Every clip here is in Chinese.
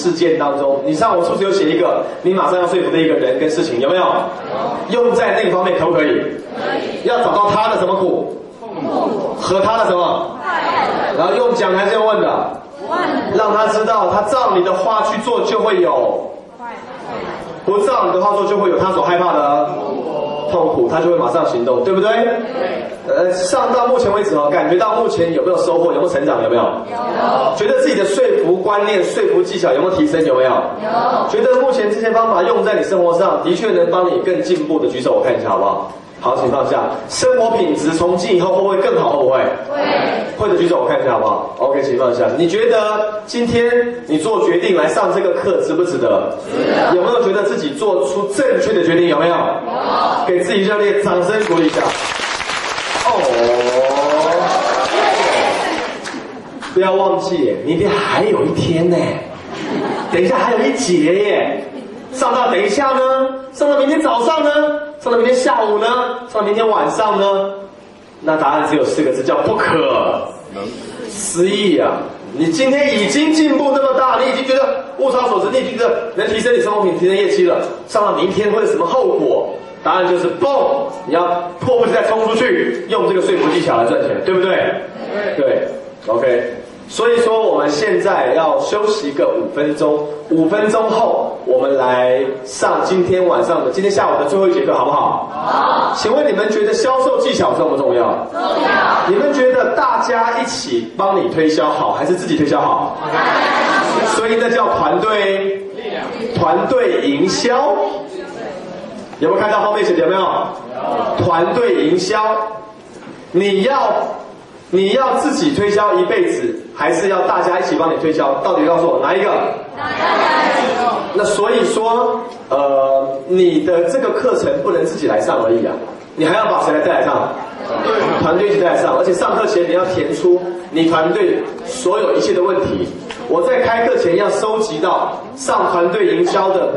事件当中，你上午是不是有写一个你马上要说服的一个人跟事情？有没有？用在那个方面可不可以？可以。要找到他的什么苦？和他的什么？然后用讲还是用问的？让他知道，他照你的话去做就会有。不照你的话做就会有他所害怕的痛苦，他就会马上行动，对不对？呃，上到目前为止哦，感觉到目前有没有收获？有没有成长？有没有？有。觉得自己的说服观念、说服技巧有没有提升？有没有？有。觉得目前这些方法用在你生活上的确能帮你更进步的，举手我看一下好不好？好，请放下。生活品质从今以后会不会更好？会不会？会。会的举手，我看一下好不好？OK，请放下。你觉得今天你做决定来上这个课值不值得？值得。有没有觉得自己做出正确的决定？有没有？有。给自己热烈掌声鼓励一下。哦。不要忘记，明天还有一天呢。等一下还有一节耶。上到等一下呢？上到明天早上呢？上到明天下午呢？上到明天晚上呢？那答案只有四个字，叫不可思议啊！你今天已经进步那么大，你已经觉得物超所值，你已经觉得能提升你生活品质、提升业绩了。上到明天会有什么后果？答案就是嘣！你要迫不及待冲出去，用这个说服技巧来赚钱，对不对？对，OK。所以说，我们现在要休息个五分钟，五分钟后我们来上今天晚上的、今天下午的最后一节课，好不好？好。请问你们觉得销售技巧重不重要？重要。你们觉得大家一起帮你推销好，还是自己推销好？所以那叫团队力量，团队营销。有没有看到后面写的有没有？团队营销，你要。你要自己推销一辈子，还是要大家一起帮你推销？到底告诉我哪一个？大家一起。那所以说，呃，你的这个课程不能自己来上而已啊，你还要把谁来带来上？团队一起带来上，而且上课前你要填出你团队所有一切的问题。我在开课前要收集到上团队营销的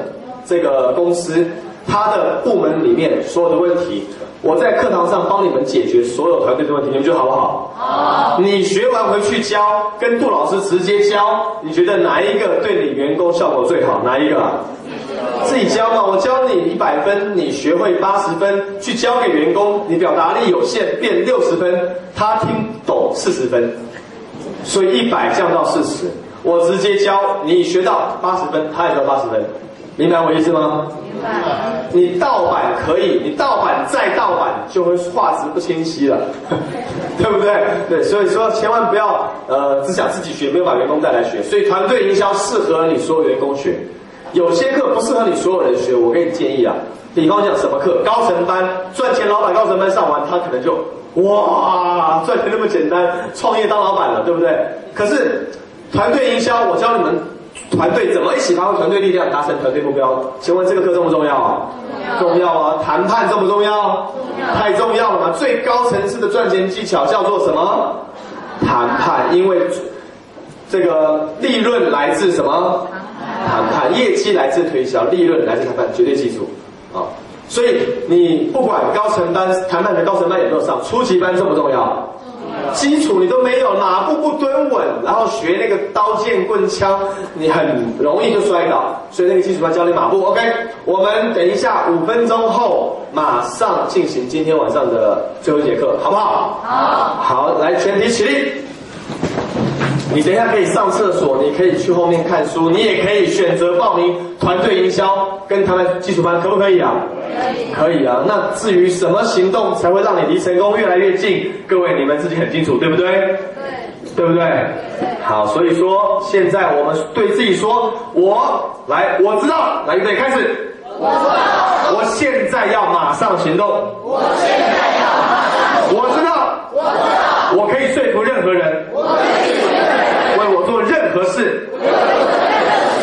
这个公司，他的部门里面所有的问题。我在课堂上帮你们解决所有团队的问题，你们觉得好不好？好。你学完回去教，跟杜老师直接教，你觉得哪一个对你员工效果最好？哪一个？自己教嘛。我教你一百分，你学会八十分，去教给员工，你表达力有限，变六十分，他听懂四十分，所以一百降到四十。我直接教你学到八十分，他也得八十分。明白我意思吗？明白。你盗版可以，你盗版再盗版就会画质不清晰了，对不对？对，所以说千万不要呃只想自己学，没有把员工带来学。所以团队营销适合你所有员工学，有些课不适合你所有人学。我给你建议啊，比方讲什么课，高层班赚钱，老板高层班上完，他可能就哇赚钱那么简单，创业当老板了，对不对？可是团队营销，我教你们。团队怎么一起发挥团队力量，达成团队目标？请问这个课重不重要？重要啊！谈判重不重要？太重要了嘛！最高层次的赚钱技巧叫做什么？谈判，因为这个利润来自什么？谈判，业绩来自推销，利润来自谈判，绝对记住啊！所以你不管高层班谈判的高层班有没有上，初级班重不重要？基础你都没有，马步不蹲稳，然后学那个刀剑棍枪，你很容易就摔倒。所以那个基础班教你马步，OK。我们等一下五分钟后马上进行今天晚上的最后一节课，好不好？好。好，来全体起立。你等一下可以上厕所，你可以去后面看书，你也可以选择报名团队营销跟他们基础班，可不可以啊？可以。可以啊。那至于什么行动才会让你离成功越来越近，各位你们自己很清楚，对不对？对。对不对？好，所以说现在我们对自己说，我来，我知道，来预备开始。我知道。我现在要马上行动。我现在要马上。我知道。我知道。我可以说服任何人。我可以说服任何事。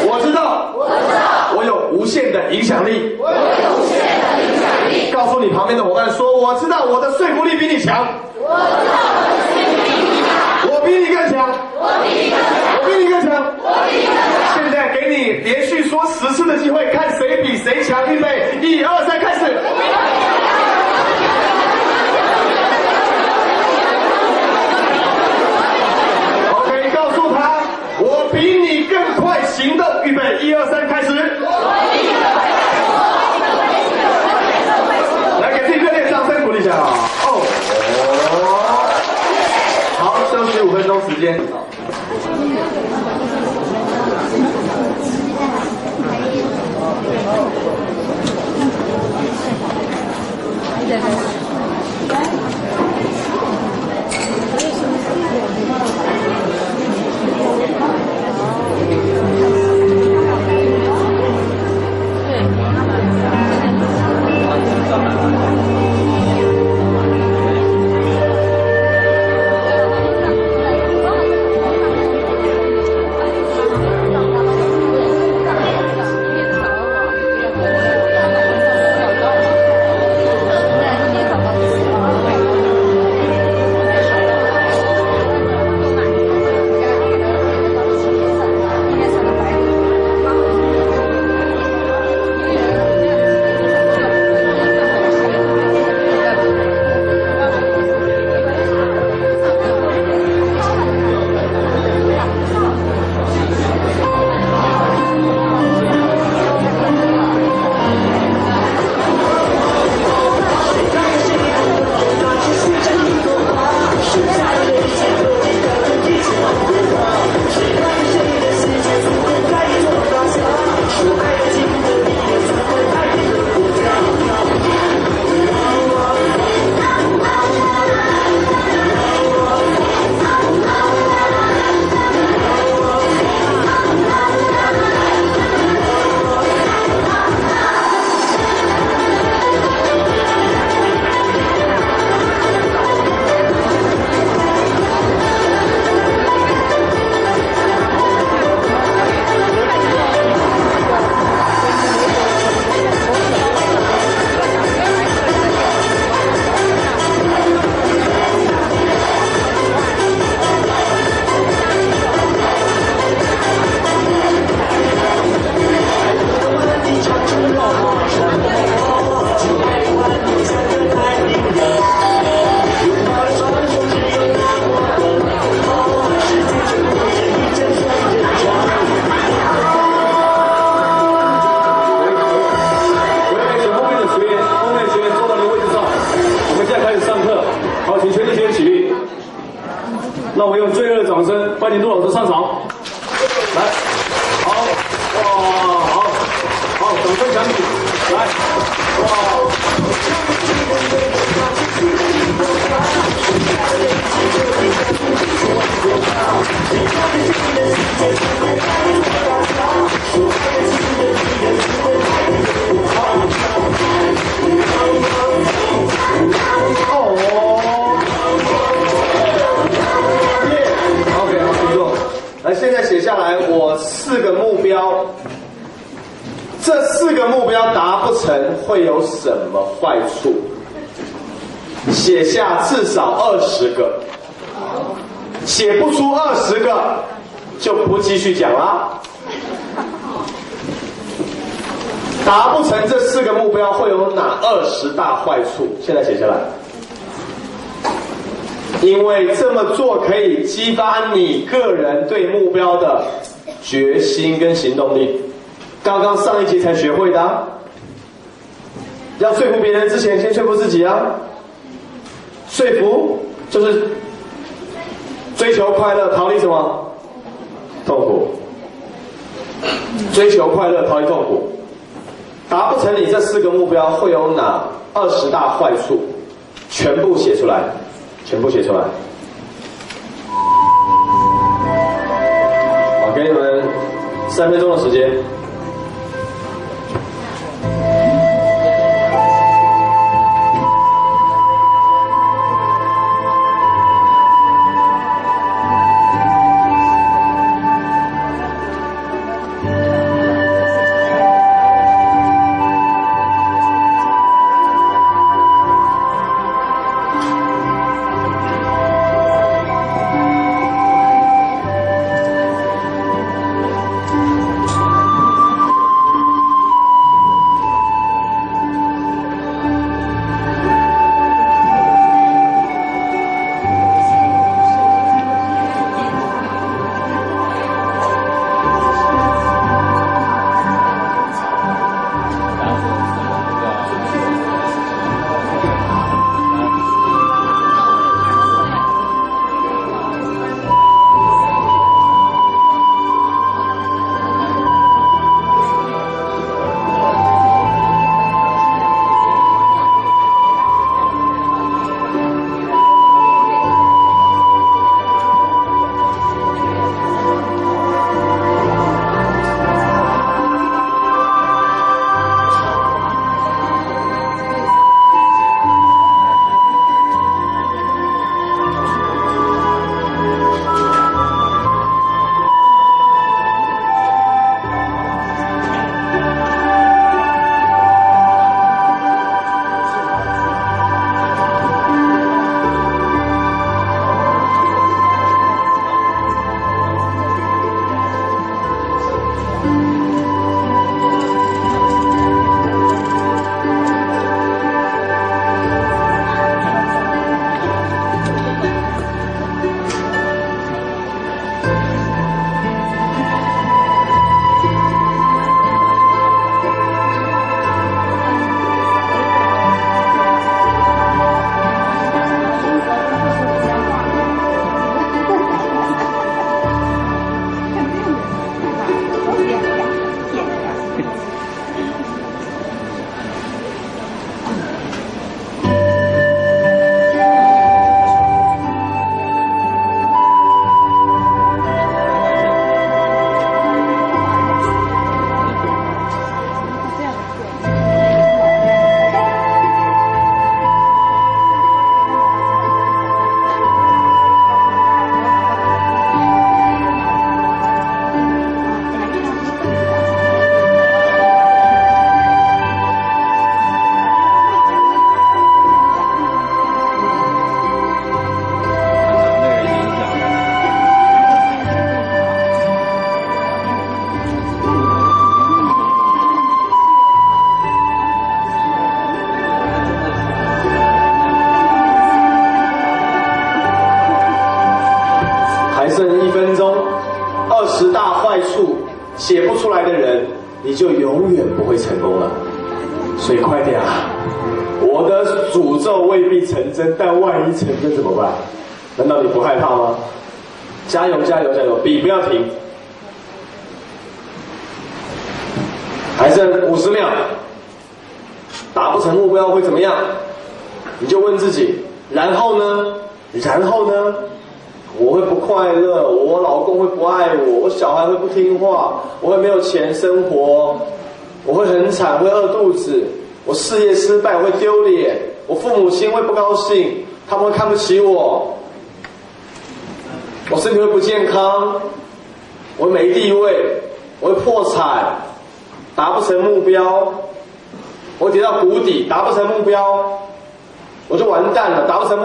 我知道。我知道。我有无限的影响力。我有无限的影响力。告诉你旁边的伙伴说，我知道我的说服力比你强。我知道我的说服力比你强。我比你更强。我比你更强。我比你更强。现在给你连续说十次的机会，看谁比谁强。预备，一二三，开始。OK，告诉他，我比你更快行动。预备，一二三，开始。来，给自己热烈掌声鼓励一下啊！哦，好，休息五分钟时间。我会有什么坏处？写下至少二十个，写不出二十个就不继续讲啦。达不成这四个目标会有哪二十大坏处？现在写下来。因为这么做可以激发你个人对目标的决心跟行动力。刚刚上一集才学会的、要说服别人之前，先说服自己啊。说服就是追求快乐，逃离什么？痛苦。追求快乐，逃离痛苦。达不成你这四个目标会有哪二十大坏处？全部写出来。全部写出来。好，给你们三分钟的时间。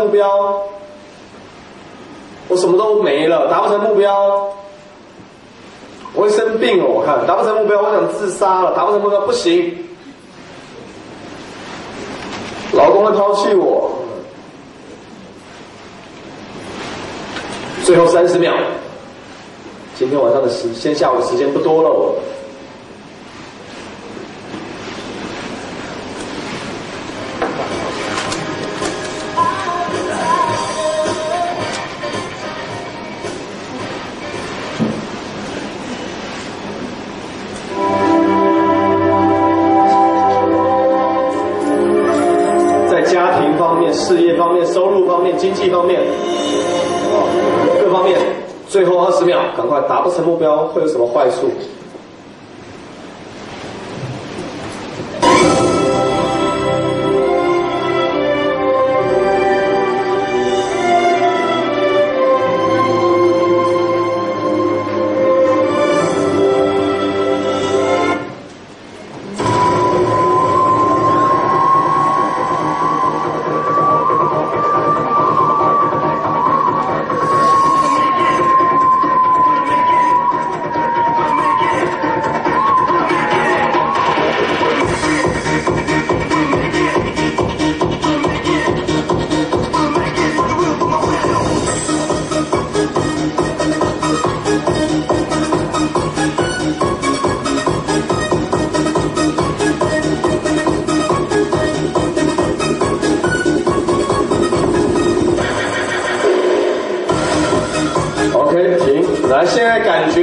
目标。我什么都没了，达不成目标，我会生病哦。我看达不成目标，我想自杀了。达不成目标不行，老公会抛弃我。最后三十秒，今天晚上的时，先下午的时间不多了。事业方面、收入方面、经济方面，各方面，最后二十秒，赶快达不成目标会有什么坏处？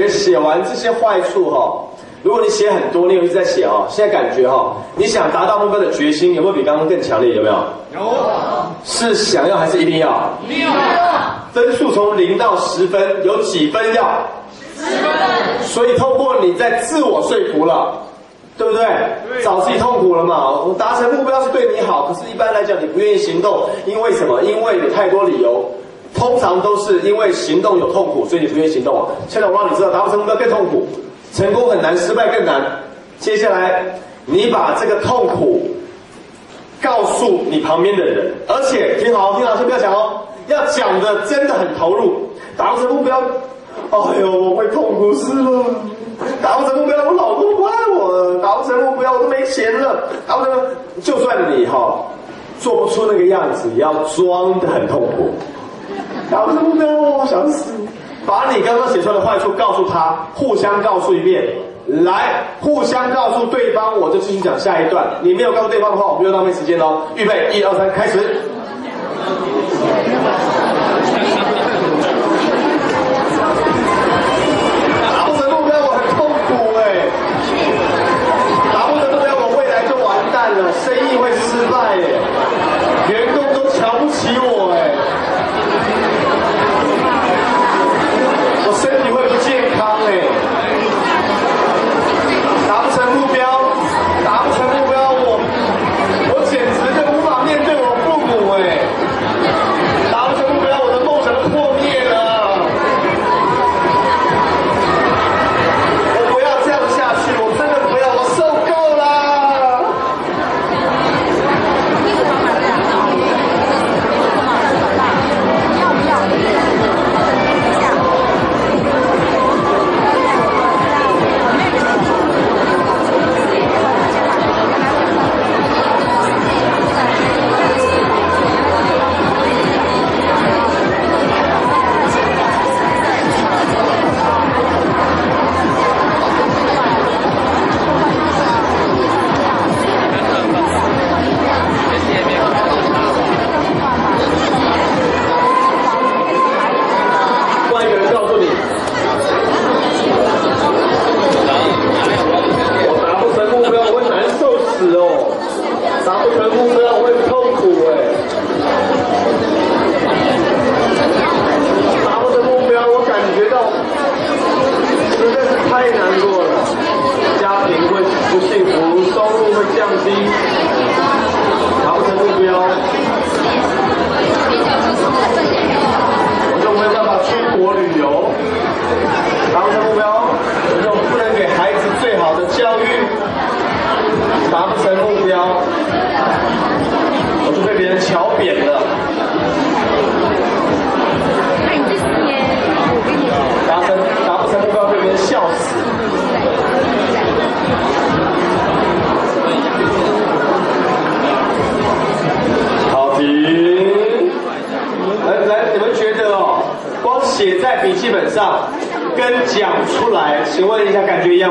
写完这些坏处哈，如果你写很多，你有一直在写哈，现在感觉哈，你想达到目标的决心有没有比刚刚更强烈？有没有？有。是想要还是一定要？一定要。分数从零到十分，有几分要？十分。所以透过你在自我说服了，对不对？对。找自己痛苦了嘛？我达成目标是对你好，可是一般来讲你不愿意行动，因为什么？因为有太多理由。通常都是因为行动有痛苦，所以你不愿意行动。现在我让你知道，达不成目标更痛苦，成功很难，失败更难。接下来，你把这个痛苦告诉你旁边的人，而且听好，听好，先不要讲哦，要讲的真的很投入。达不成目标，哎呦，我会痛苦死了。达不成目标，我老公不爱我。达不成目标，我都没钱了。达不成，就算你哈做不出那个样子，也要装的很痛苦。搞什么呢，我想死。把你刚刚写出来的坏处告诉他，互相告诉一遍，来，互相告诉对方，我就继续讲下一段。你没有告诉对方的话，我们又浪费时间喽。预备，一二三，开始。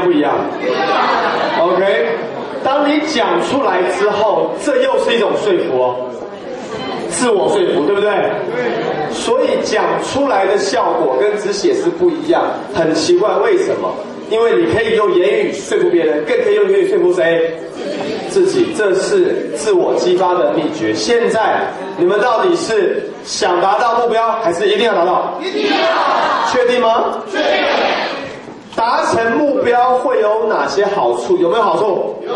样不一样？OK。当你讲出来之后，这又是一种说服哦，自我说服，对不对？所以讲出来的效果跟只写是不一样，很奇怪，为什么？因为你可以用言语说服别人，更可以用言语说服谁？自己，这是自我激发的秘诀。现在你们到底是想达到目标，还是一定要达到？一定要。确定吗？确定。达成目标会有哪些好处？有没有好处？有。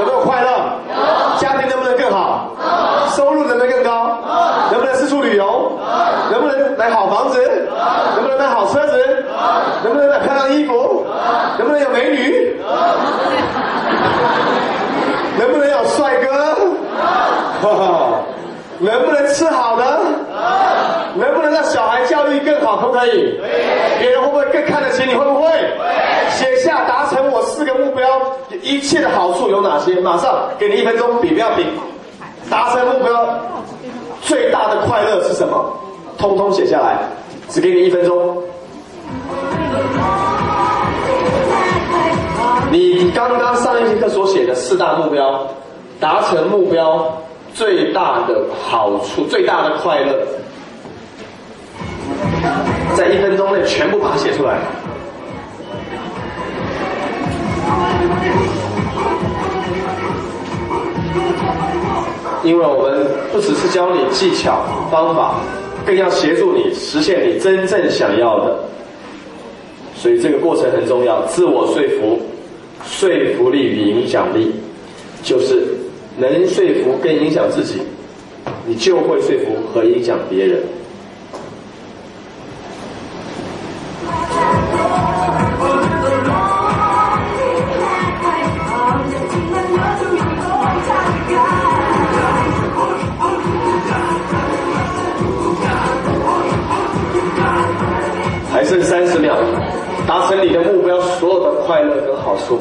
有没有快乐？有。家庭能不能更好？有。收入能不能更高？有。能不能四处旅游？有。能不能买好房子？有。能不能买好车子？有。能不能买漂亮衣服？有。能不能有美女？有。能不能有帅哥？哈哈。能不能吃好的？能不能让小孩教育更好？可不可以？别人会不会更看得起你？会不会？写下达成我四个目标一切的好处有哪些？马上给你一分钟，比不要比。达成目标最大的快乐是什么？通通写下来，只给你一分钟。你刚刚上一节课所写的四大目标，达成目标最大的好处、最大的快乐，在一分钟内全部把它写出来。因为我们不只是教你技巧方法，更要协助你实现你真正想要的，所以这个过程很重要。自我说服、说服力与影响力，就是能说服跟影响自己，你就会说服和影响别人。达成你的目标，所有的快乐跟好处。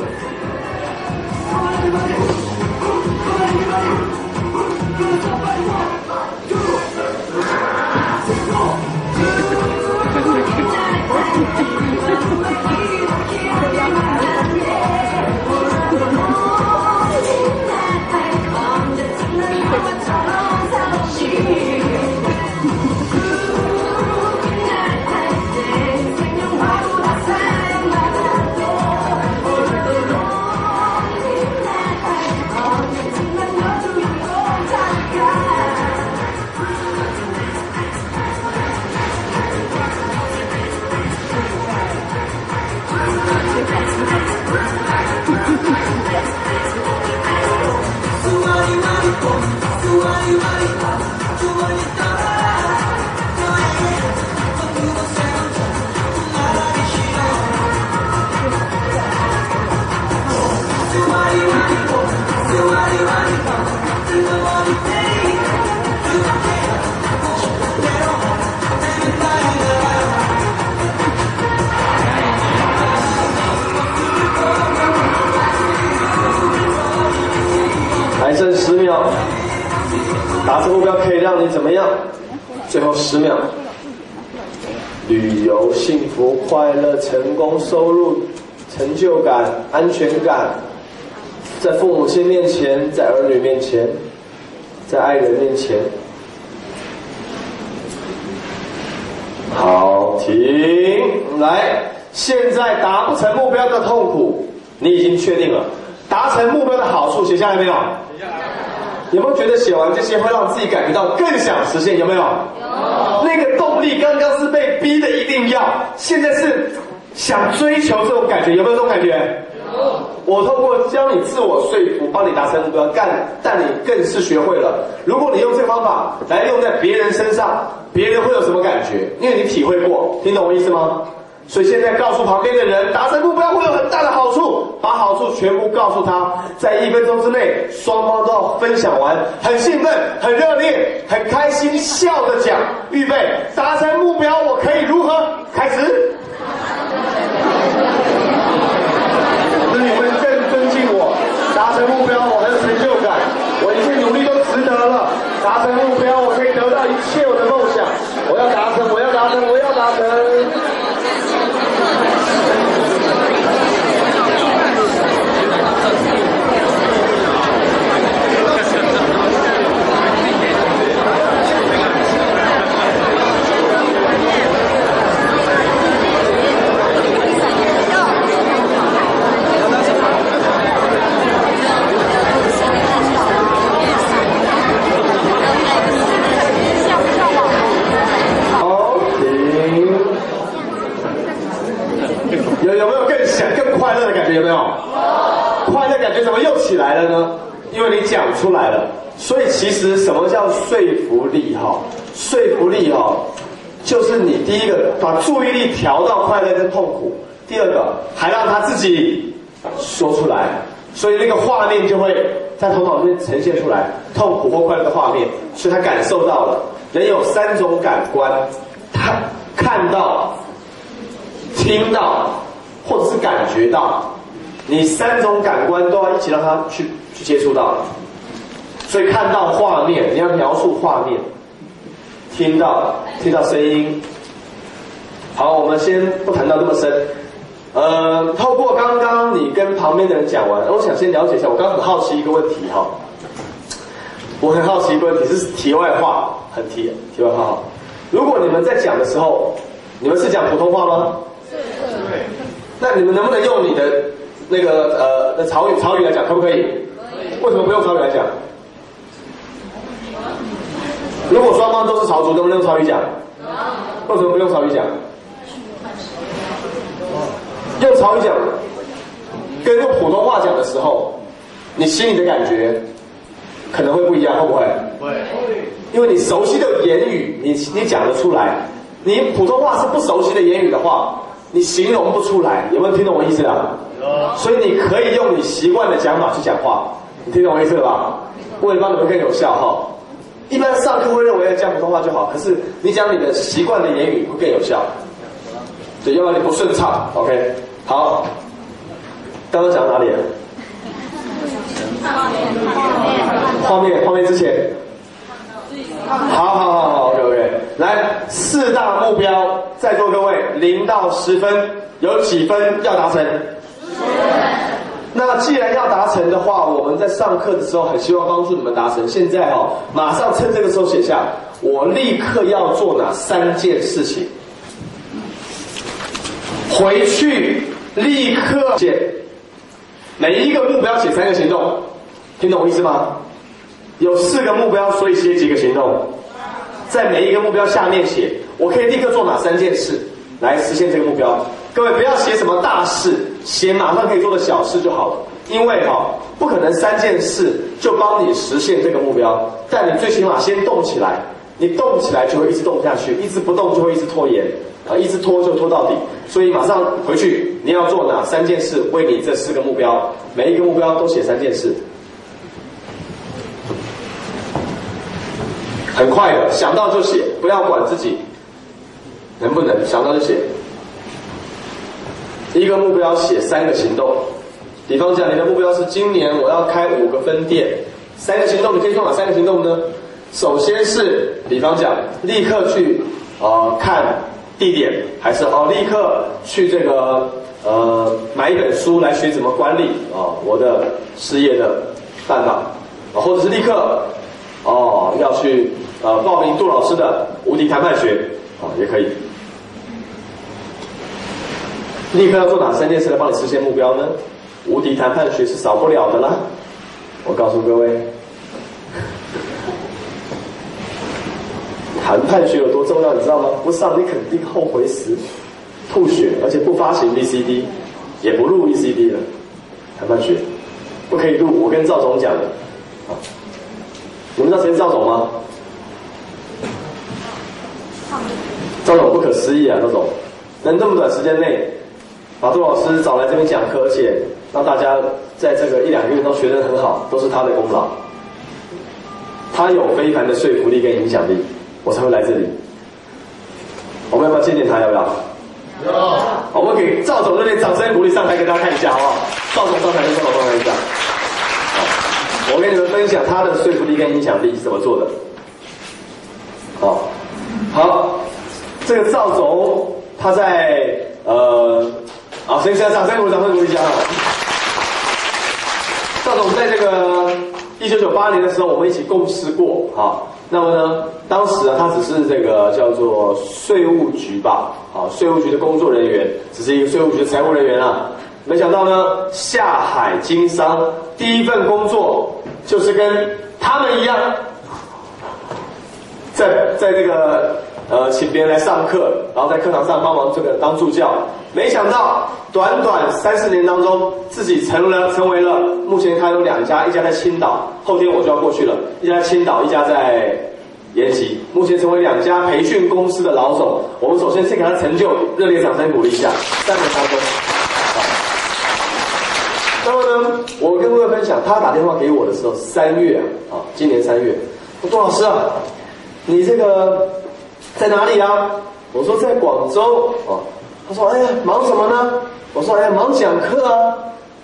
十秒，达成目标可以让你怎么样？最后十秒，旅游、幸福、快乐、成功、收入、成就感、安全感，在父母亲面前，在儿女面前，在爱人面前。好，停，来，现在达不成目标的痛苦，你已经确定了。达成目标的好处写下来没有？有没有觉得写完这些会让自己感觉到更想实现？有没有？有。那个动力刚刚是被逼的，一定要，现在是想追求这种感觉，有没有这种感觉？有。我透过教你自我说服，帮你达成目标，干，但你更是学会了。如果你用这个方法来用在别人身上，别人会有什么感觉？因为你体会过，听懂我意思吗？所以现在告诉旁边的人，达成目标会有很大的好处，把好处全部告诉他，在一分钟之内，双方都要分享完，很兴奋，很热烈，很开心，笑着讲，预备，达成目标，我可以如何？开始。那你们更尊敬我，达成目标，我很有成就感，我一切努力都值得了，达成目标，我可以得到一切我的梦想，我要达成，我要达成，我要达成。有没有快乐感觉？怎么又起来了呢？因为你讲出来了，所以其实什么叫说服力哈？说服力哈，就是你第一个把注意力调到快乐跟痛苦，第二个还让他自己说出来，所以那个画面就会在头脑里面呈现出来，痛苦或快乐的画面，所以他感受到了。人有三种感官，他看到、听到或者是感觉到，你三种感官都要一起让他去去接触到。所以看到画面，你要描述画面；听到听到声音。好，我们先不谈到这么深。呃，透过刚刚你跟旁边的人讲完，我想先了解一下。我刚很好奇一个问题哈，我很好奇一个问题，是题外话，很题题外话哈。如果你们在讲的时候，你们是讲普通话吗？是。那你们能不能用你的那个呃曹语曹语来讲，可不可以？可以。为什么不用曹语来讲？如果双方都是潮族，能不能用潮语讲？为什么不用曹语讲？用曹语讲，跟用普通话讲的时候，你心里的感觉可能会不一样，会不会？会。因为你熟悉的言语，你你讲得出来；你普通话是不熟悉的言语的话，你形容不出来。有没有听懂我意思啊？所以你可以用你习惯的讲法去讲话，你听懂我意思了吧？为了帮你们更有效哈。一般上课会认为要讲普通话就好，可是你讲你的习惯的言语会更有效。对，要不然你不顺畅。OK，好。刚刚讲到哪里？画面，画面，画面之前。好好好好 OK。来，四大目标，在座各位，零到十分，有几分要达成？那既然要达成的话，我们在上课的时候很希望帮助你们达成。现在哦，马上趁这个时候写下，我立刻要做哪三件事情？回去立刻写，每一个目标写三个行动，听懂我意思吗？有四个目标，所以写几个行动？在每一个目标下面写，我可以立刻做哪三件事来实现这个目标？各位不要写什么大事，写马上可以做的小事就好了。因为哈，不可能三件事就帮你实现这个目标，但你最起码先动起来。你动起来就会一直动下去，一直不动就会一直拖延，啊，一直拖就拖到底。所以马上回去，你要做哪三件事？为你这四个目标，每一个目标都写三件事。很快的，想到就写，不要管自己能不能想到就写。一个目标写三个行动，比方讲，你的目标是今年我要开五个分店，三个行动你可以做哪三个行动呢？首先是，比方讲，立刻去呃看地点，还是哦立刻去这个呃买一本书来学怎么管理啊我的事业的办法，或者是立刻哦要去呃报名杜老师的无敌谈判学好也可以。立刻要做哪三件事来帮你实现目标呢？无敌谈判学是少不了的啦。我告诉各位谈判学有多重要你知道吗？不上你肯定后悔死吐血而且不发行 vcd 也不录 vcd 了。谈判学不可以录我跟赵总讲的你们知道谁是赵总吗？赵总不可思议啊，赵总能这么短时间内把杜老师找来这边讲课，而且让大家在这个一两个月都学得很好，都是他的功劳。他有非凡的说服力跟影响力，我才会来这里。我们要不要见见他？要不要？有。我们给赵总热烈掌声鼓励，上台给大家看一下，好不好？赵总上台跟赵总上台一下。好，我跟你们分享他的说服力跟影响力是怎么做的。好，好。这个赵总，他在呃，好，先先掌声鼓掌声鼓励一下。赵总在这个一九九八年的时候，我们一起共事过，好，那么呢，当时啊，他只是这个叫做税务局吧，好，税务局的工作人员，只是一个税务局的财务人员啊，没想到呢，下海经商，第一份工作就是跟他们一样，在在这个。呃，请别人来上课，然后在课堂上帮忙这个当助教。没想到短短三四年当中，自己成了成为了目前他有两家，一家在青岛，后天我就要过去了，一家在青岛，一家在延吉。目前成为两家培训公司的老总。我们首先先给他成就热烈掌声鼓励一下。三年当中，那么呢，我跟各位分享，他打电话给我的时候，三月啊，今年三月，杜老师啊，你这个。在哪里啊？我说在广州哦。他说：“哎呀，忙什么呢？”我说：“哎呀，忙讲课啊。”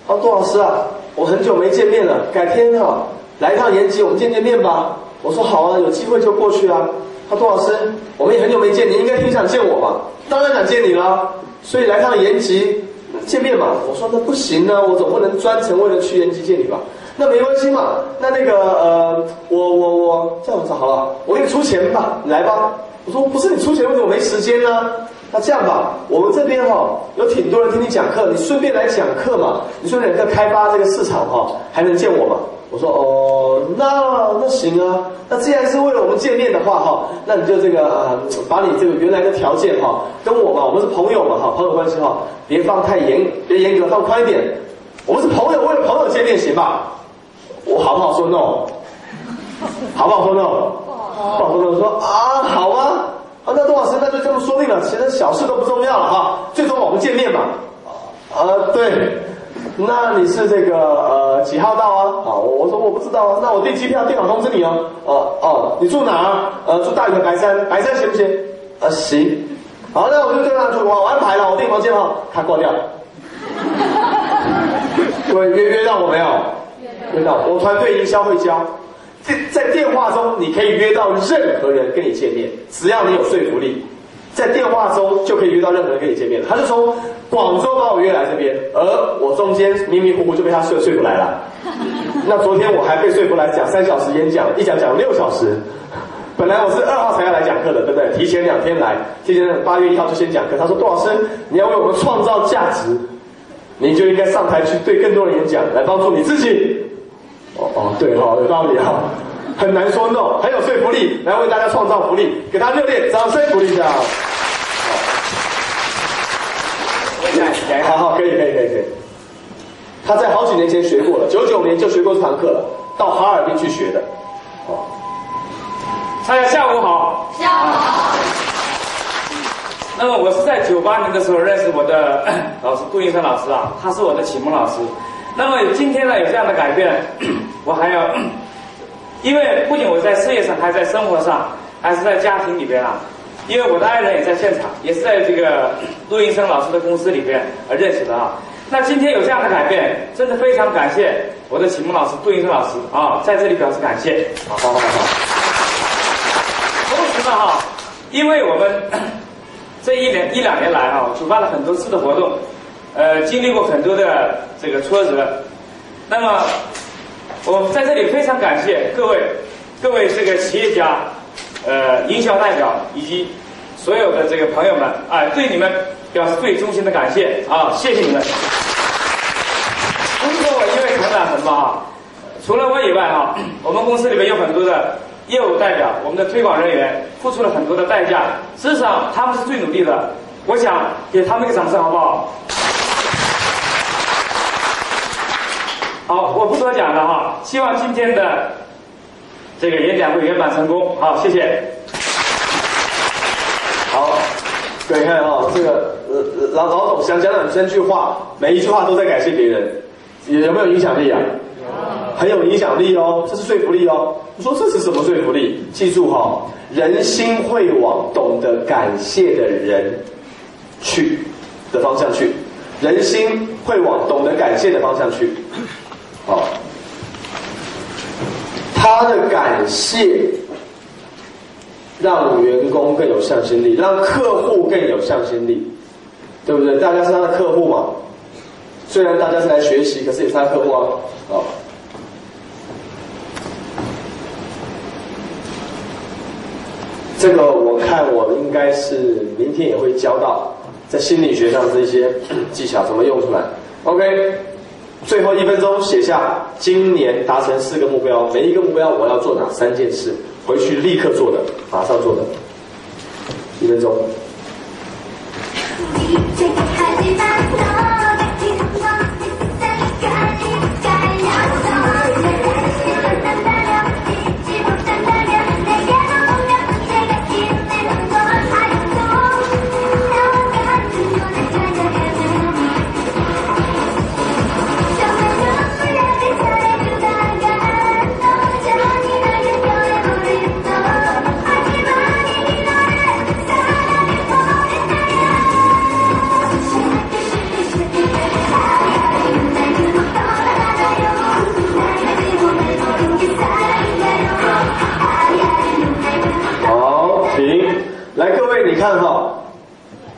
他说：“杜老师啊，我很久没见面了，改天哈来一趟延吉，我们见见面吧。”我说：“好啊，有机会就过去啊。”他说：“杜老师，我们也很久没见，你应该挺想见我吧？”当然想见你了，所以来趟延吉见面嘛。我说：“那不行呢，我总不能专程为了去延吉见你吧？”那没关系嘛，那那个呃，我我我这样子好了，我给你出钱吧，你来吧。我说不是你出钱，为什么没时间呢？那这样吧，我们这边哈有挺多人听你讲课，你顺便来讲课嘛，你顺便在开发这个市场哈，还能见我嘛？我说哦，那那行啊，那既然是为了我们见面的话哈，那你就这个呃，把你这个原来的条件哈，跟我嘛，我们是朋友嘛哈，朋友关系哈，别放太严，别严格，放宽一点。我们是朋友，为了朋友见面行吧？我好不好说 no？好不好说 no？好多人说啊，好啊，啊，那杜老师那就这么说定了。其实小事都不重要了哈，最终我们见面嘛。呃，对，那你是这个呃几号到啊？啊，我说我不知道啊，那我订机票电脑通知你哦。哦哦，你住哪儿？呃，住大屿的白山，白山行不行？啊，行。好，那我就这样住，我安排了，我订房间哈，他挂掉。各位约约到我没有？约到，我团队营销会教。在在电话中，你可以约到任何人跟你见面，只要你有说服力，在电话中就可以约到任何人跟你见面。他是从广州把我约来这边，而我中间迷迷糊糊就被他说说服来了。那昨天我还被说服来讲三小时演讲，一讲讲六小时。本来我是二号才要来讲课的，对不对？提前两天来，提前八月一号就先讲课。他说：“杜老师，你要为我们创造价值，你就应该上台去对更多人演讲，来帮助你自己。”哦哦，对哈，有道理哈，很难说 no，很有说服力，来为大家创造福利，给他热烈掌声鼓励一下。好，好，可以，可以，可以，可以。他在好几年前学过了，九九年就学过这堂课了，到哈尔滨去学的。哦，大家下午好。下午好。那么我是在九八年的时候认识我的 老师杜云生老师啊，他是我的启蒙老师。那么今天呢有这样的改变，我还要，因为不仅我在事业上，还在生活上，还是在家庭里边啊。因为我的爱人也在现场，也是在这个 陆云生老师的公司里边而认识的啊。那今天有这样的改变，真的非常感谢我的启蒙老师杜云生老师啊，在这里表示感谢。好好好好。同时呢哈，因为我们 这一年一两年来哈，举办了很多次的活动。呃，经历过很多的这个挫折，那么我在这里非常感谢各位，各位这个企业家，呃，营销代表以及所有的这个朋友们，啊，对你们表示最衷心的感谢啊，谢谢你们。不是说我因为成长很嘛，除了我以外啊，我们公司里面有很多的业务代表、我们的推广人员付出了很多的代价，事实上他们是最努力的。我想给他们一个掌声，好不好？好，我不多讲了哈，希望今天的这个演讲会圆满成功。好，谢谢。好，各位看哈，这个呃老老总想讲两三句话，每一句话都在感谢别人，有有没有影响力啊？很有影响力哦，这是说服力哦。你说这是什么说服力？记住哈，人心会往懂得感谢的人去的方向去，人心会往懂得感谢的方向去。好，他的感谢让员工更有向心力，让客户更有向心力，对不对？大家是他的客户嘛？虽然大家是来学习，可是也是他客户啊。好，这个我看我应该是明天也会教到，在心理学上这些技巧怎么用出来。OK。最后一分钟写下今年达成四个目标，每一个目标我要做哪三件事，回去立刻做的，马上做的。一分钟。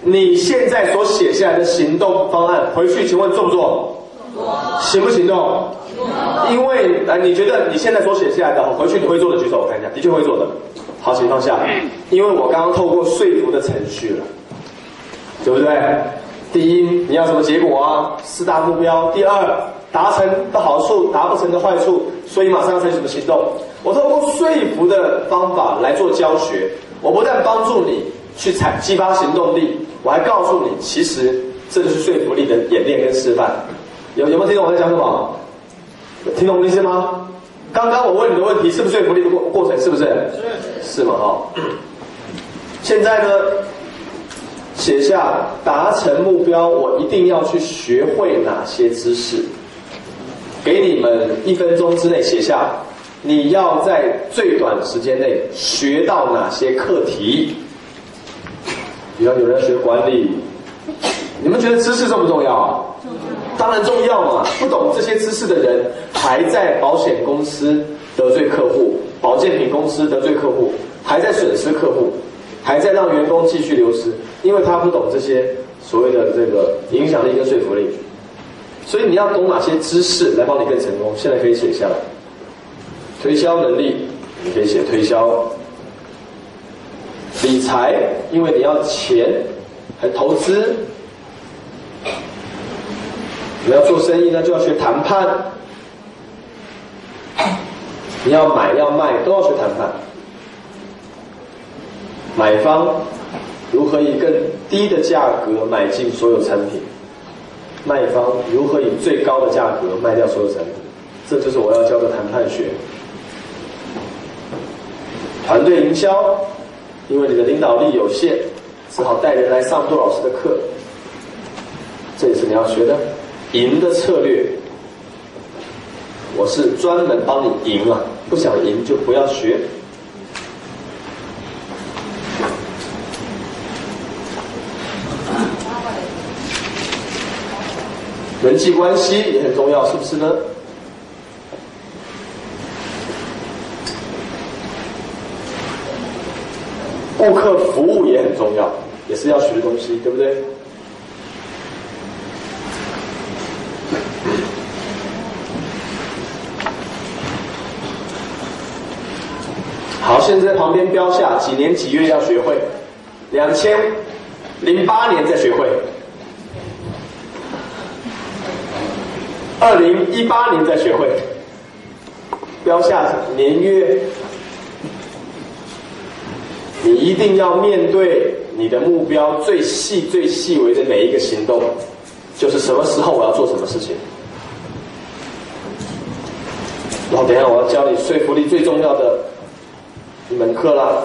你现在所写下来的行动方案，回去请问做不做？做。行不行动？因为呃，你觉得你现在所写下来的，回去你会做的举手，我看一下，的确会做的。好，请放下。因为我刚刚透过说服的程序了，对不对？第一，你要什么结果啊？四大目标。第二，达成的好处，达不成的坏处，所以马上要采取什么行动？我透过说服的方法来做教学，我不但帮助你。去采激发行动力，我还告诉你，其实这就是说服力的演练跟示范。有有没有听懂我在讲什么？听懂我的意思吗？刚刚我问你的问题是不是说服力的过过程？是不是？是。是吗？哈。现在呢，写下达成目标，我一定要去学会哪些知识？给你们一分钟之内写下，你要在最短时间内学到哪些课题？比方有人学管理，你们觉得知识重不重要？当然重要嘛！不懂这些知识的人，还在保险公司得罪客户，保健品公司得罪客户，还在损失客户，还在让员工继续流失，因为他不懂这些所谓的这个影响力跟说服力。所以你要懂哪些知识来帮你更成功？现在可以写下来。推销能力，你可以写推销。理财，因为你要钱，还投资，你要做生意，那就要学谈判。你要买要卖都要学谈判。买方如何以更低的价格买进所有产品，卖方如何以最高的价格卖掉所有产品，这就是我要教的谈判学。团队营销。因为你的领导力有限，只好带人来上杜老师的课。这也是你要学的赢的策略。我是专门帮你赢啊，不想赢就不要学。人际关系也很重要，是不是呢？顾客服务也很重要，也是要学的东西，对不对？好，现在在旁边标下几年几月要学会，两千零八年再学会，二零一八年再学会，标下年月。你一定要面对你的目标最细、最细微的每一个行动，就是什么时候我要做什么事情。然后等下我要教你说服力最重要的一门课啦。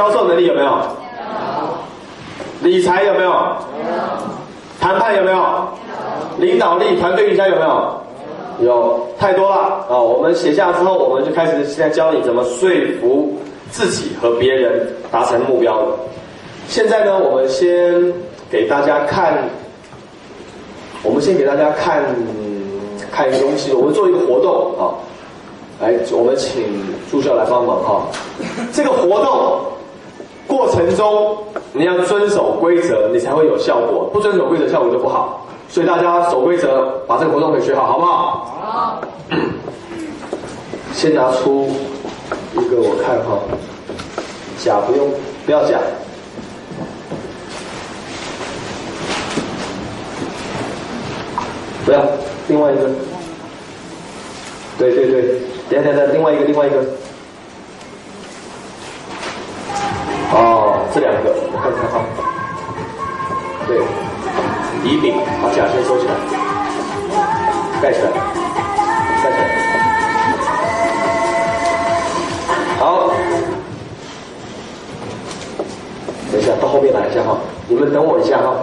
销售能力有没有？有。理财有没有？有。谈判有没有？有。领导力、团队营销有没有？有。太多了啊！我们写下之后，我们就开始现在教你怎么说服自己和别人达成目标了。现在呢，我们先给大家看，我们先给大家看。看一个东西，我们做一个活动啊，来，我们请助教来帮忙哈。这个活动过程中，你要遵守规则，你才会有效果。不遵守规则，效果就不好。所以大家守规则，把这个活动给学好，好不好？好。先拿出一个我看哈，假不用，不要假。不要。另外一个，对对对，等下等下，另外一个，另外一个，哦，这两个，我看看哈，对，礼饼，把甲先收起来，盖起来，盖起来，好，等一下，到后面来一下哈，你们等我一下哈。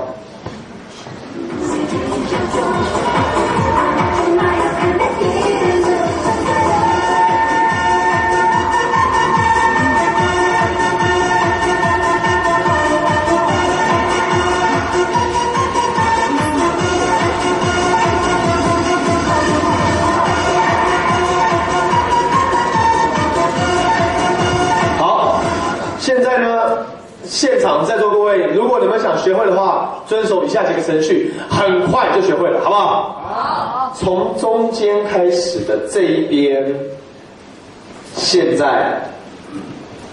这一边，现在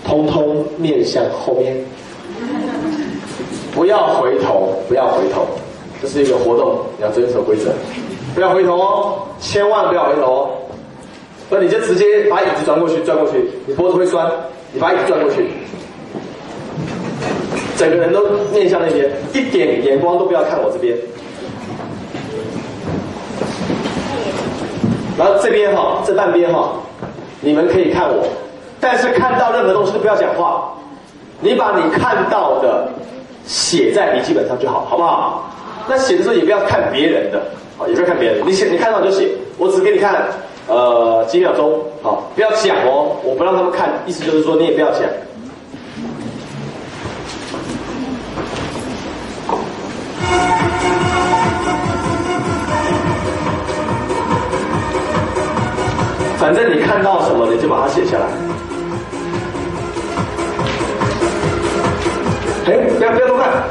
通通面向后面，不要回头，不要回头，这是一个活动，你要遵守规则，不要回头哦，千万不要回头哦。那你就直接把椅子转过去，转过去，你脖子会酸，你把椅子转过去。整个人都面向那边，一点眼光都不要看我这边。然后这边哈，这半边哈，你们可以看我，但是看到任何东西都不要讲话。你把你看到的写在笔记本上就好，好不好？那写的时候也不要看别人的，好，也不要看别人。你写，你看到就写，我只给你看，呃，几秒钟，好，不要讲哦，我不让他们看，意思就是说你也不要讲。反正你看到什么，你就把它写下来。哎，不要不要多看。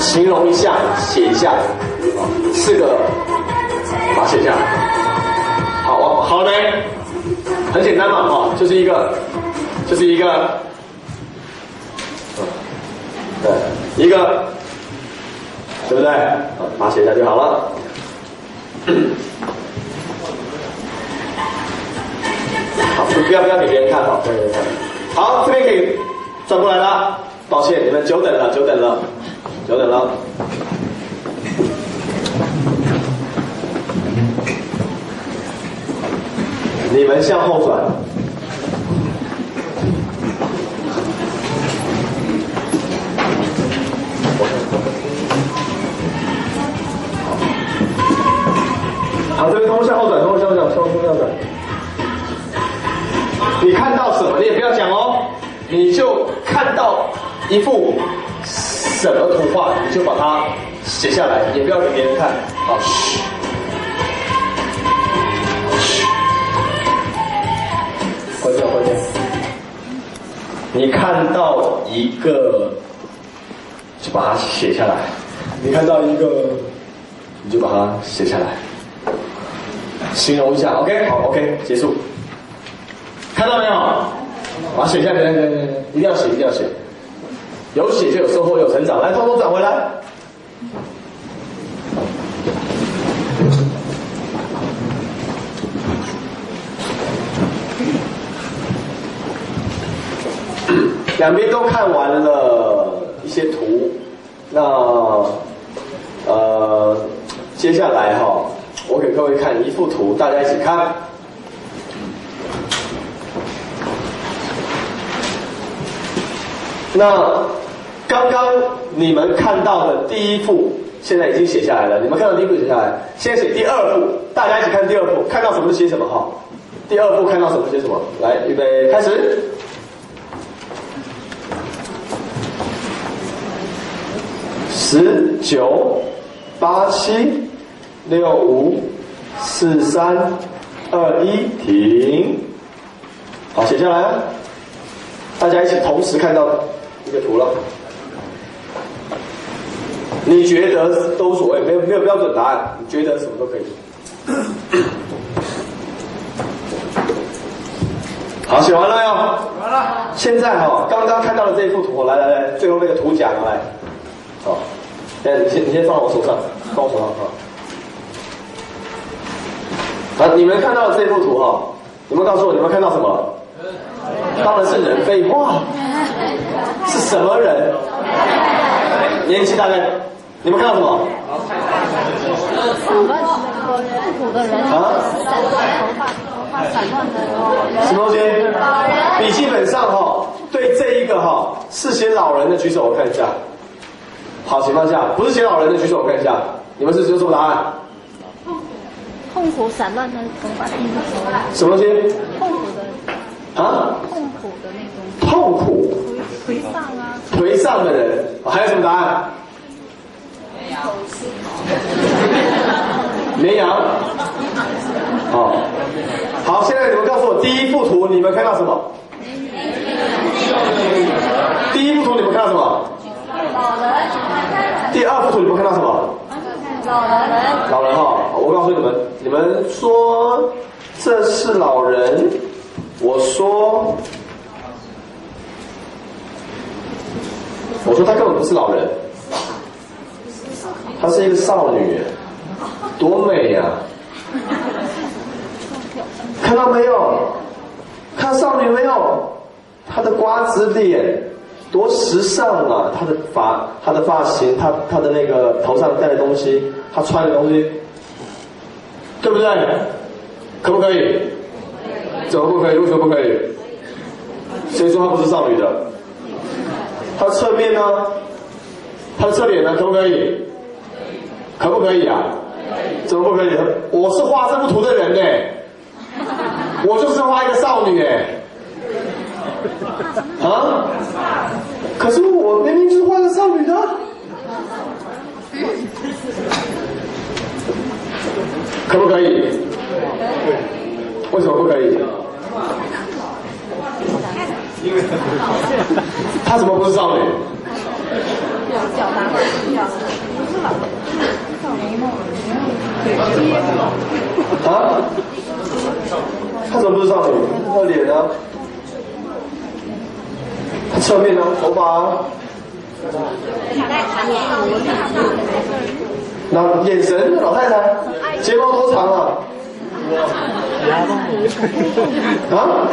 形容一下，写一下，四个，把它写下来。好，好的，很简单嘛，哈，就是一个，就是一个。对，一个，对不对？把它写下就好了。好，不要不要给别人看，好，给别人看。好，这边可以转过来了。抱歉，你们久等了，久等了，久等了。你们向后转。好，这边通向后转，通向后转，通向后转。你看到什么？你也不要讲哦，你就看到一幅什么图画，你就把它写下来，也不要给别人看。好，嘘，嘘，关键关键。你看到一个，就把它写下来。你看到一个，你就把它写下来，形容一下。OK，好，OK，结束。看到没有？把写下来，来来来，一定要写，一定要写。有写就有收获，有成长。来，偷偷转回来。两边都看完了一些图，那呃，接下来哈，我给各位看一幅图，大家一起看。那刚刚你们看到的第一幅，现在已经写下来了。你们看到第一幅写下来，现在写第二幅，大家一起看第二幅，看到什么就写什么哈。第二幅看到什么写什么，来，预备，开始。十九八七六五四三二一停，好，写下来，大家一起同时看到一个图了。你觉得都无所谓，没有没有标准答案，你觉得什么都可以。好，写完了没有？完了。现在哈，刚刚看到的这一幅图，来来来，最后那个图讲来，好。哎，你先你先放我手上，放我手上啊。好，你们看到这幅图哈，你们告诉我你们看到什么？当然是人，废话。是什么人？年纪大概？你们看到什么？散乱痛苦的人啊？散乱头发头发散乱的人。什么东西？笔记本上哈，对这一个哈是写老人的举手，我看一下。好请放下，不是写老人的举手，我看一下，你们是有什么答案？痛苦散乱的头发，什么东西？痛苦的啊？痛苦的那种痛苦。颓颓丧啊。颓丧的人，还有什么答案？绵羊。好，好，现在你们告诉我，第一幅图你们看到什么？第一幅图你们看到什么？老人。第二幅图你们看到什么？老人。老人哈，我告诉你们，你们说这是老人，我说，我说他根本不是老人，她是一个少女，多美呀、看到没有？看少女没有？她的瓜子脸。多时尚啊！他的发、他的发型、他他的那个头上戴的东西，他穿的东西，对不对？可不可以？怎么不可以？为什么不可以？谁说她不是少女的？她的侧面呢？她的侧脸呢？可不可以？可不可以啊？怎么不可以？我是画这幅图的人呢，我就是画一个少女哎。啊？可是我明明就是画个少女的，可不可以？为什么不可以？因为她怎么不是少女？脚拿不是老少女梦，啊？她怎么不是少女？她脸呢？侧面呢？头发？那眼神，老太太，睫毛多长啊？啊？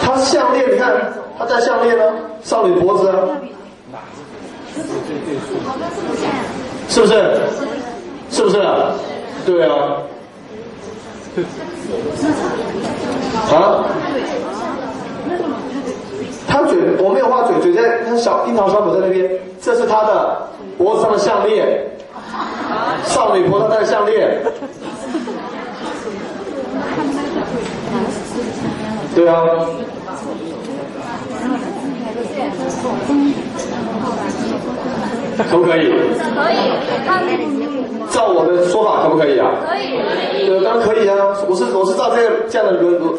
她项链，你看，她戴项链呢，少女脖子啊，是不是？是不是？对啊。啊？她嘴我没有画嘴，嘴在她小樱桃小嘴在那边，这是她的脖子上的项链，少女婆她戴的项链。对啊。可不可以？可以，照我的说法可不可以啊？可以，对，当然可以啊。我是我是照这个这样的逻逻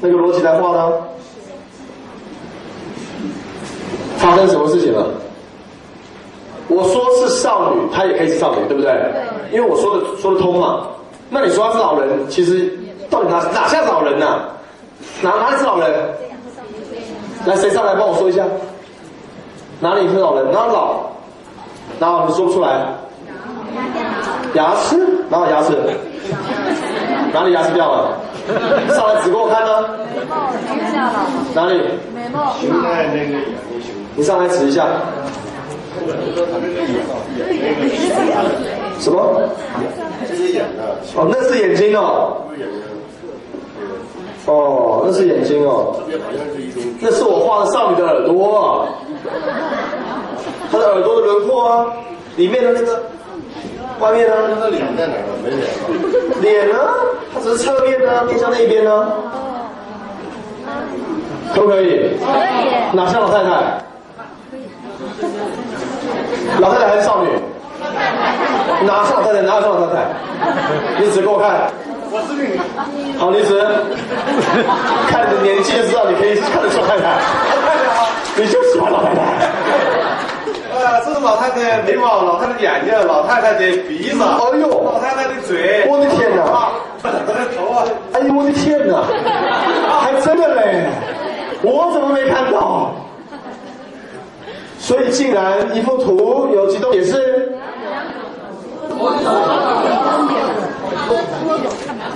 那个逻辑来画的啊。发生什么事情了？我说是少女，她也可以是少女，对不对？对。因为我说的说得通嘛。那你说她是老人，其实到底哪哪像老人呐、哪哪里是老人？来，谁上来帮我说一下？哪里是老人？哪老？哪老？你说不出来。牙齿？哪有牙齿？哪里牙齿掉了？上来指给我看呢、眉毛留下了，哪里？眉毛你上来指一下。什么？这是眼的，哦，那是眼睛哦。哦，那是眼睛哦。这边好像是一是我画的少女的耳朵啊，她的耳朵的轮廓啊，里面的那个，外面呢？那脸在哪儿？没脸了。脸呢？它只是侧面呢，面向那边呢，可不可以？可以，哪像老太太？老太太还是少女？哪是老太太？哪有像老太太？你指给我看。我是女。好，你指。看你的年纪就知道你可以看得出老太太。你就喜欢老太太。呃，这是老太太眉毛，老太太眼睛，老太太的鼻子，哎呦老太太的嘴，我的天哪！哎呦我的天哪！还真的嘞，我怎么没看到？所以竟然一幅图有几种解释？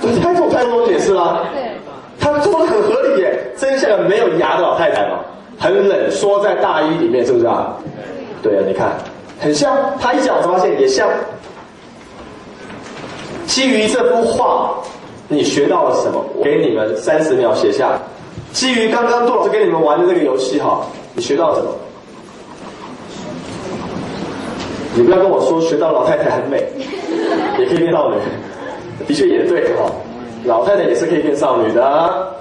对，太多太多解释了。对，他做的很合理耶，真像个没有牙的老太太嘛，很冷，缩在大衣里面，是不是啊？对啊，你看，很像。他一讲，我发现也像。基于这幅画，你学到了什么？给你们三十秒写下。基于刚刚杜老师跟你们玩的这个游戏哈，你学到了什么？你不要跟我说学到老太太很美，也可以变少女，的确也对哈、老太太也是可以变少女的。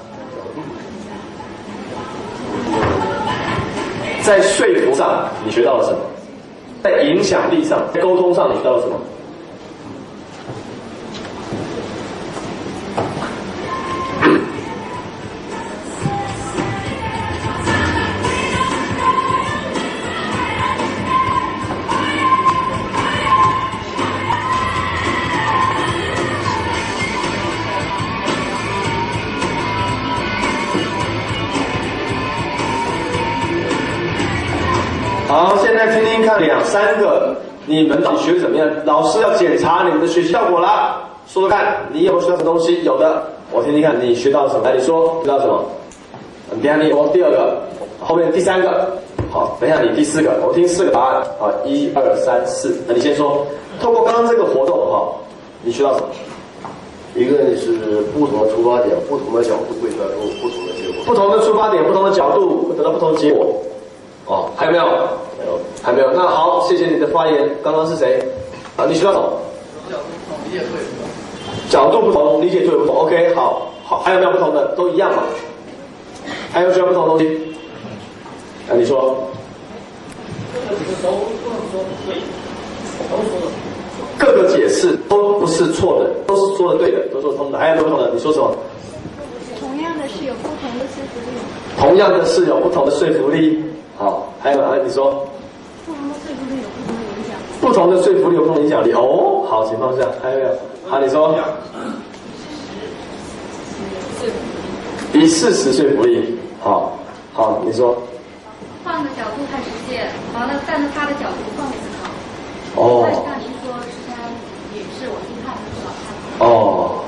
在说服上，你学到了什么？在影响力上，在沟通上，你学到了什么？好，现在听听看两三个，你们到底学的怎么样？老师要检查你们的学习效果啦。说说看，你有没有学到什么东西？有的，我听听看你学到什么。来，你说学到什么？等一下你我第二个，后面第三个。好，等一下你第四个，我听四个答案。好，一二三四，那你先说。透过刚刚这个活动哈，你学到什么？一个是不同的出发点，不同的角度会得出不同的结果。不同的出发点，不同的角度，会得到不同的结果。哦，还有没有？没有，还没有。那好，谢谢你的发言。刚刚是谁？啊，你学到什么？角度不同，理解对不同。OK，好，好，还有没有不同的？都一样嘛？还有需要不同的东西？啊，你说。各个解释都不是错的，都是说的对的，都说得通的。还有不同的？你说什么？同样的是有不同的说服力，同样的是有不同的说服力。好，还有啊，你说。不同的说服力有不同的影响。不同的说服力有不同的影响力哦。好，请放下。还有没有？好，你说。以事实说服力。好，好，你说。换个角度看世界，完了站在他的角度换思考。哦但是看您说十三也是我去看的是老看。哦，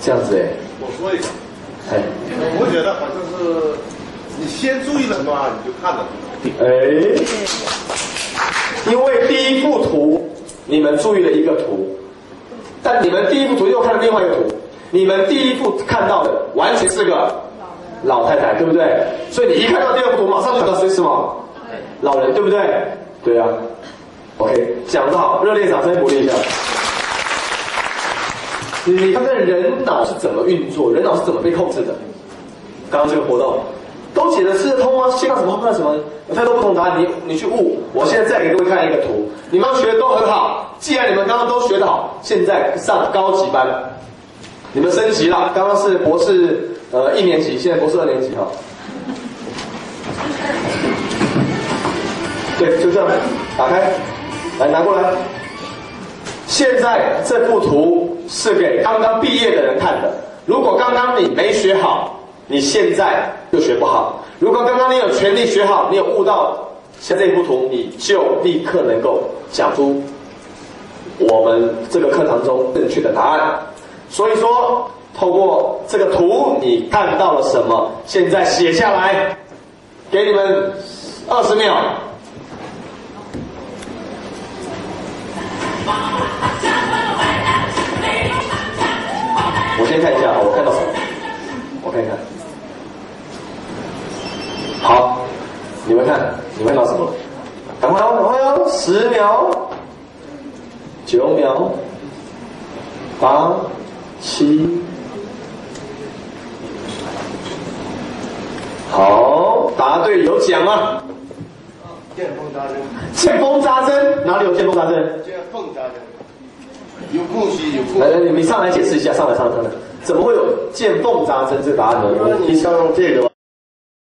这样子哎，我说一个，哎我觉得好像是你先注意了什么，你就看了什么。哎，因为第一幅图你们注意了一个图，但你们第一幅图又看了另外一个图，你们第一幅看到的完全是个老太太，对不对？所以你一看到第二幅图，马上就知道谁是什么老人，对不对？对啊。OK，讲得好，热烈掌声鼓励一下。你看看人脑是怎么运作，人脑是怎么被控制的。刚刚这个活动都解得吃得通啊，先看什么后看什么，有太多不同答案，你你去悟。我现在再给各位看一个图，你们学的都很好。既然你们刚刚都学得好，现在上高级班，你们升级了。刚刚是博士呃一年级，现在博士二年级哈。对，就这样，打开，来拿过来。现在这幅图是给刚刚毕业的人看的。如果刚刚你没学好，你现在就学不好；如果刚刚你有全力学好，你有悟到像这幅图，你就立刻能够讲出我们这个课堂中正确的答案。所以说，透过这个图，你看到了什么？现在写下来，给你们二十秒。我先看一下，我看到什么？我看一看。好，你们看，你们看到什么？赶快哦，赶快哦！十秒，九秒，八，七，好，答对有奖啊！见缝扎针，见缝扎针，哪里有见缝扎针？见缝扎针，有空隙有空来来，你们上来解释一下，上来上来上来，怎么会有见缝扎针这个答案呢？那你像这个。